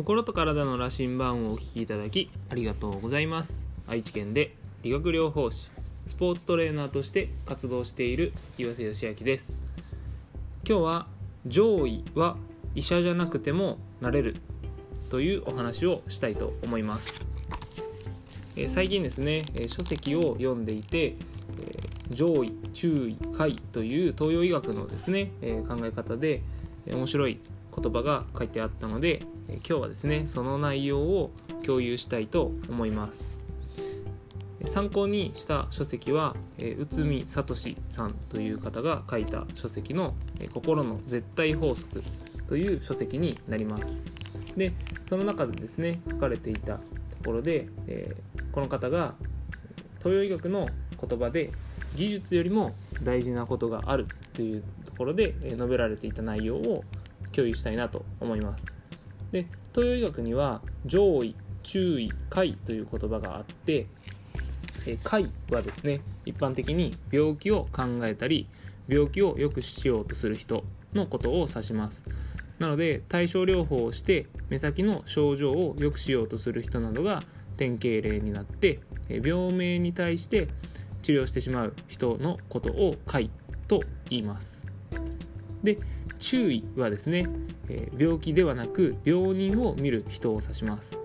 心と体の羅針盤をお聞きいただきありがとうございます。愛知県で理学療法士スポーツトレーナーとして活動している岩瀬義明です。今日は上位は医者じゃなくてもなれるというお話をしたいと思います。え最近ですねえ書籍を読んでいてえ上位注意下位という東洋医学のですねえ考え方で面白い言葉が書いてあったので今日はですねその内容を共有したいと思います。参考にした書籍は内海聡さんという方が書いた書籍の「心の絶対法則」という書籍になります。でその中でですね書かれていたところで、えこの方が東洋医学の言葉で技術よりも大事なことがあるというところで述べられていた内容を共有したいなと思います。で東洋医学には上位注意下位という言葉があって下位はですね一般的に病気を考えたり病気を良くしようとする人のことを指します。なので対症療法をして目先の症状を良くしようとする人などが典型例になって病名に対して治療してしまう人のことを下位と言います。で注意はですね、え病気ではなく病人を見る人を指します。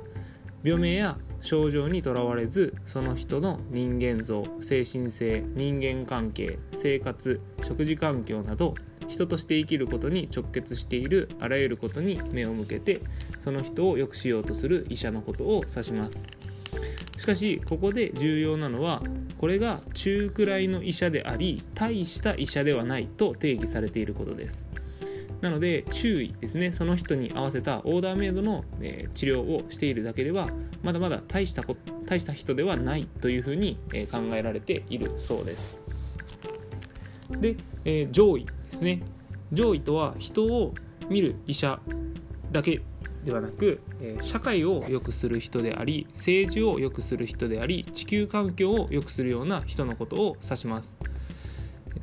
病名や症状にとらわれずその人の人間像精神性人間関係生活食事環境など人として生きることに直結しているあらゆることに目を向けてその人を良くしようとする医者のことを指します。しかしここで重要なのはこれが中くらいの医者であり大した医者ではないと定義されていることです。なので注意ですね。その人に合わせたオーダーメイドの、え、治療をしているだけではまだまだ大したこ大した人ではないというふうに、え、考えられているそうです。で、えー、上位ですね。上位とは人を見る医者だけではなく、社会を良くする人であり政治を良くする人であり地球環境を良くするような人のことを指します。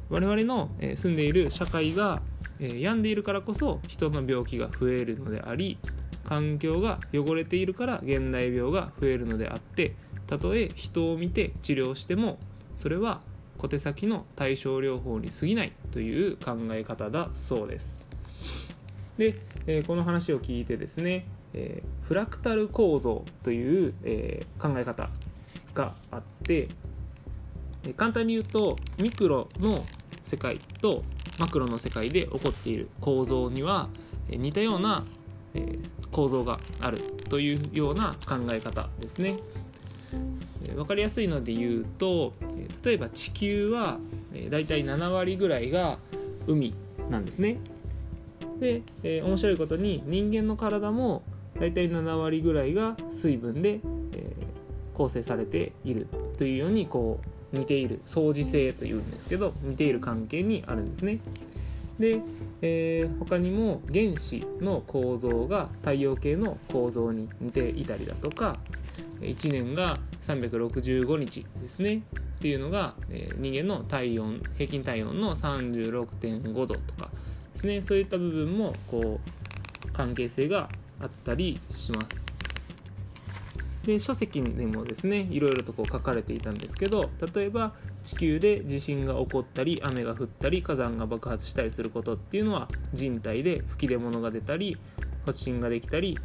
我々の住んでいる社会がえ病んでいるからこそ人の病気が増えるのであり環境が汚れているから現代病が増えるのであってたとえ人を見て治療してもそれは小手先の対症療法に過ぎないという考え方だそうです。で、えー、この話を聞いてですね、えー、フラクタル構造という、えー、考え方があって、簡単に言うとミクロの世界とマクロの世界で起こっている構造には似たような構造があるというような考え方ですね。分かりやすいので言うと例えば地球はだいたい7割ぐらいが海なんですね。で、え、面白いことに人間の体もだいたい7割ぐらいが水分で、え、構成されているというようにこう似ている相似性というんですけど似ている関係にあるんですね。で、えー、他にも原子の構造が太陽系の構造に似ていたりだとか1年が365日ですねっていうのが、えー、人間の体温平均体温の36.5度とかですねそういった部分もこう関係性があったりします。で書籍にもですねいろいろとこう書かれていたんですけど例えば地球で地震が起こったり雨が降ったり火山が爆発したりすることっていうのは人体で吹き出物が出たり発疹ができたり、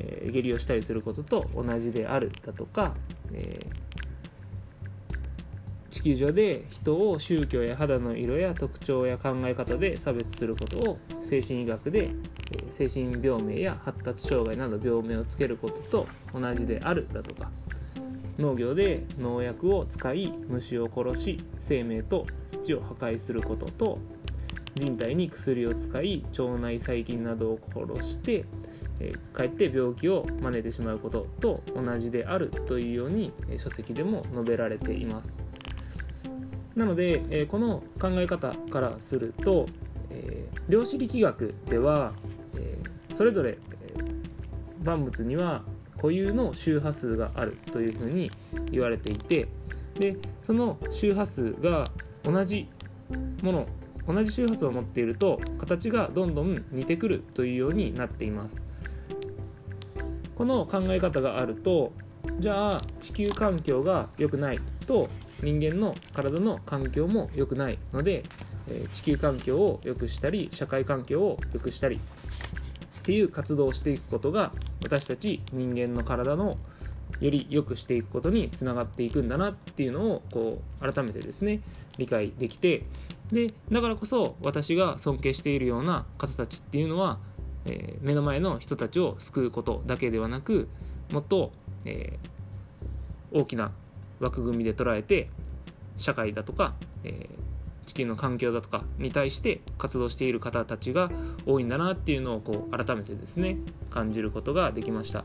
えー、下痢をしたりすることと同じであるだとか、えー地球上で人を宗教や肌の色や特徴や考え方で差別することを精神医学で精神病名や発達障害など病名をつけることと同じであるだとか農業で農薬を使い虫を殺し生命と土を破壊することと人体に薬を使い腸内細菌などを殺して、え、かえって病気を招いてしまうことと同じであるというように書籍でも述べられています。なので、えー、この考え方からすると、えー、量子力学では、えー、それぞれ、え、万物には固有の周波数があるというふうに言われていてでその周波数が同じもの同じ周波数を持っていると形がどんどん似てくるというようになっています。この考え方があるとじゃあ地球環境が良くないと人間の体の環境も良くないので、え地球環境を良くしたり社会環境を良くしたりっていう活動をしていくことが私たち人間の体のより良くしていくことにつながっていくんだなっていうのをこう改めてですね理解できてでだからこそ私が尊敬しているような方たちっていうのは、えー、目の前の人たちを救うことだけではなくもっと、えー、大きな枠組みで捉えて社会だとか、えー、地球の環境だとかに対して活動している方たちが多いんだなっていうのをこう改めてですね感じることができました。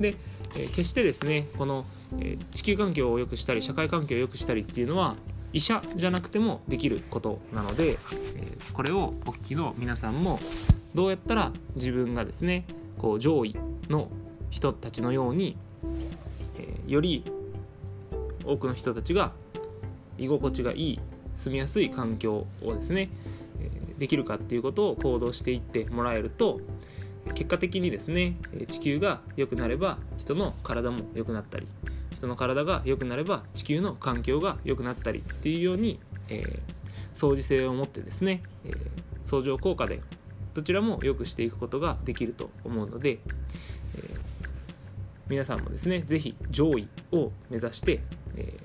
で、えー、決してですねこの、えー、地球環境を良くしたり社会環境を良くしたりっていうのは医者じゃなくてもできることなので、えー、これをお聞きの皆さんもどうやったら自分がですねこう上位の人たちのように、えー、より多くの人たちが居心地がいい住みやすい環境をですね、できるかっていうことを行動していってもらえると結果的にですね地球が良くなれば人の体も良くなったり人の体が良くなれば地球の環境が良くなったりっていうように、えー、相似性を持ってですね、えー、相乗効果でどちらも良くしていくことができると思うので、えー、皆さんもですね是非上位を目指して、え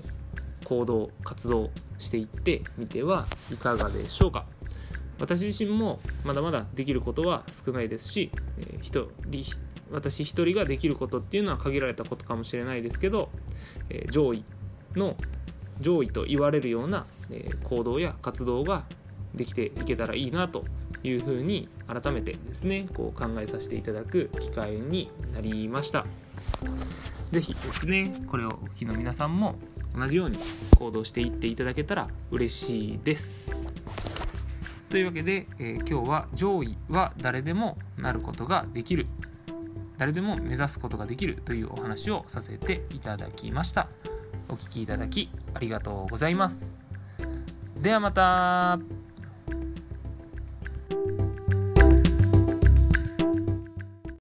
行動活動していってみてはいかがでしょうか。私自身もまだまだできることは少ないですし、えー、人私一人ができることっていうのは限られたことかもしれないですけど、えー、上位の上位と言われるような、えー、行動や活動ができていけたらいいなというふうに改めてですねこう考えさせていただく機会になりました是非ですねこれ聞きの皆さんも同じように行動していっていただけたら嬉しいです。というわけで、えー、今日は上位は誰でもなることができる誰でも目指すことができるというお話をさせていただきました。お聴きいただきありがとうございます。ではまた。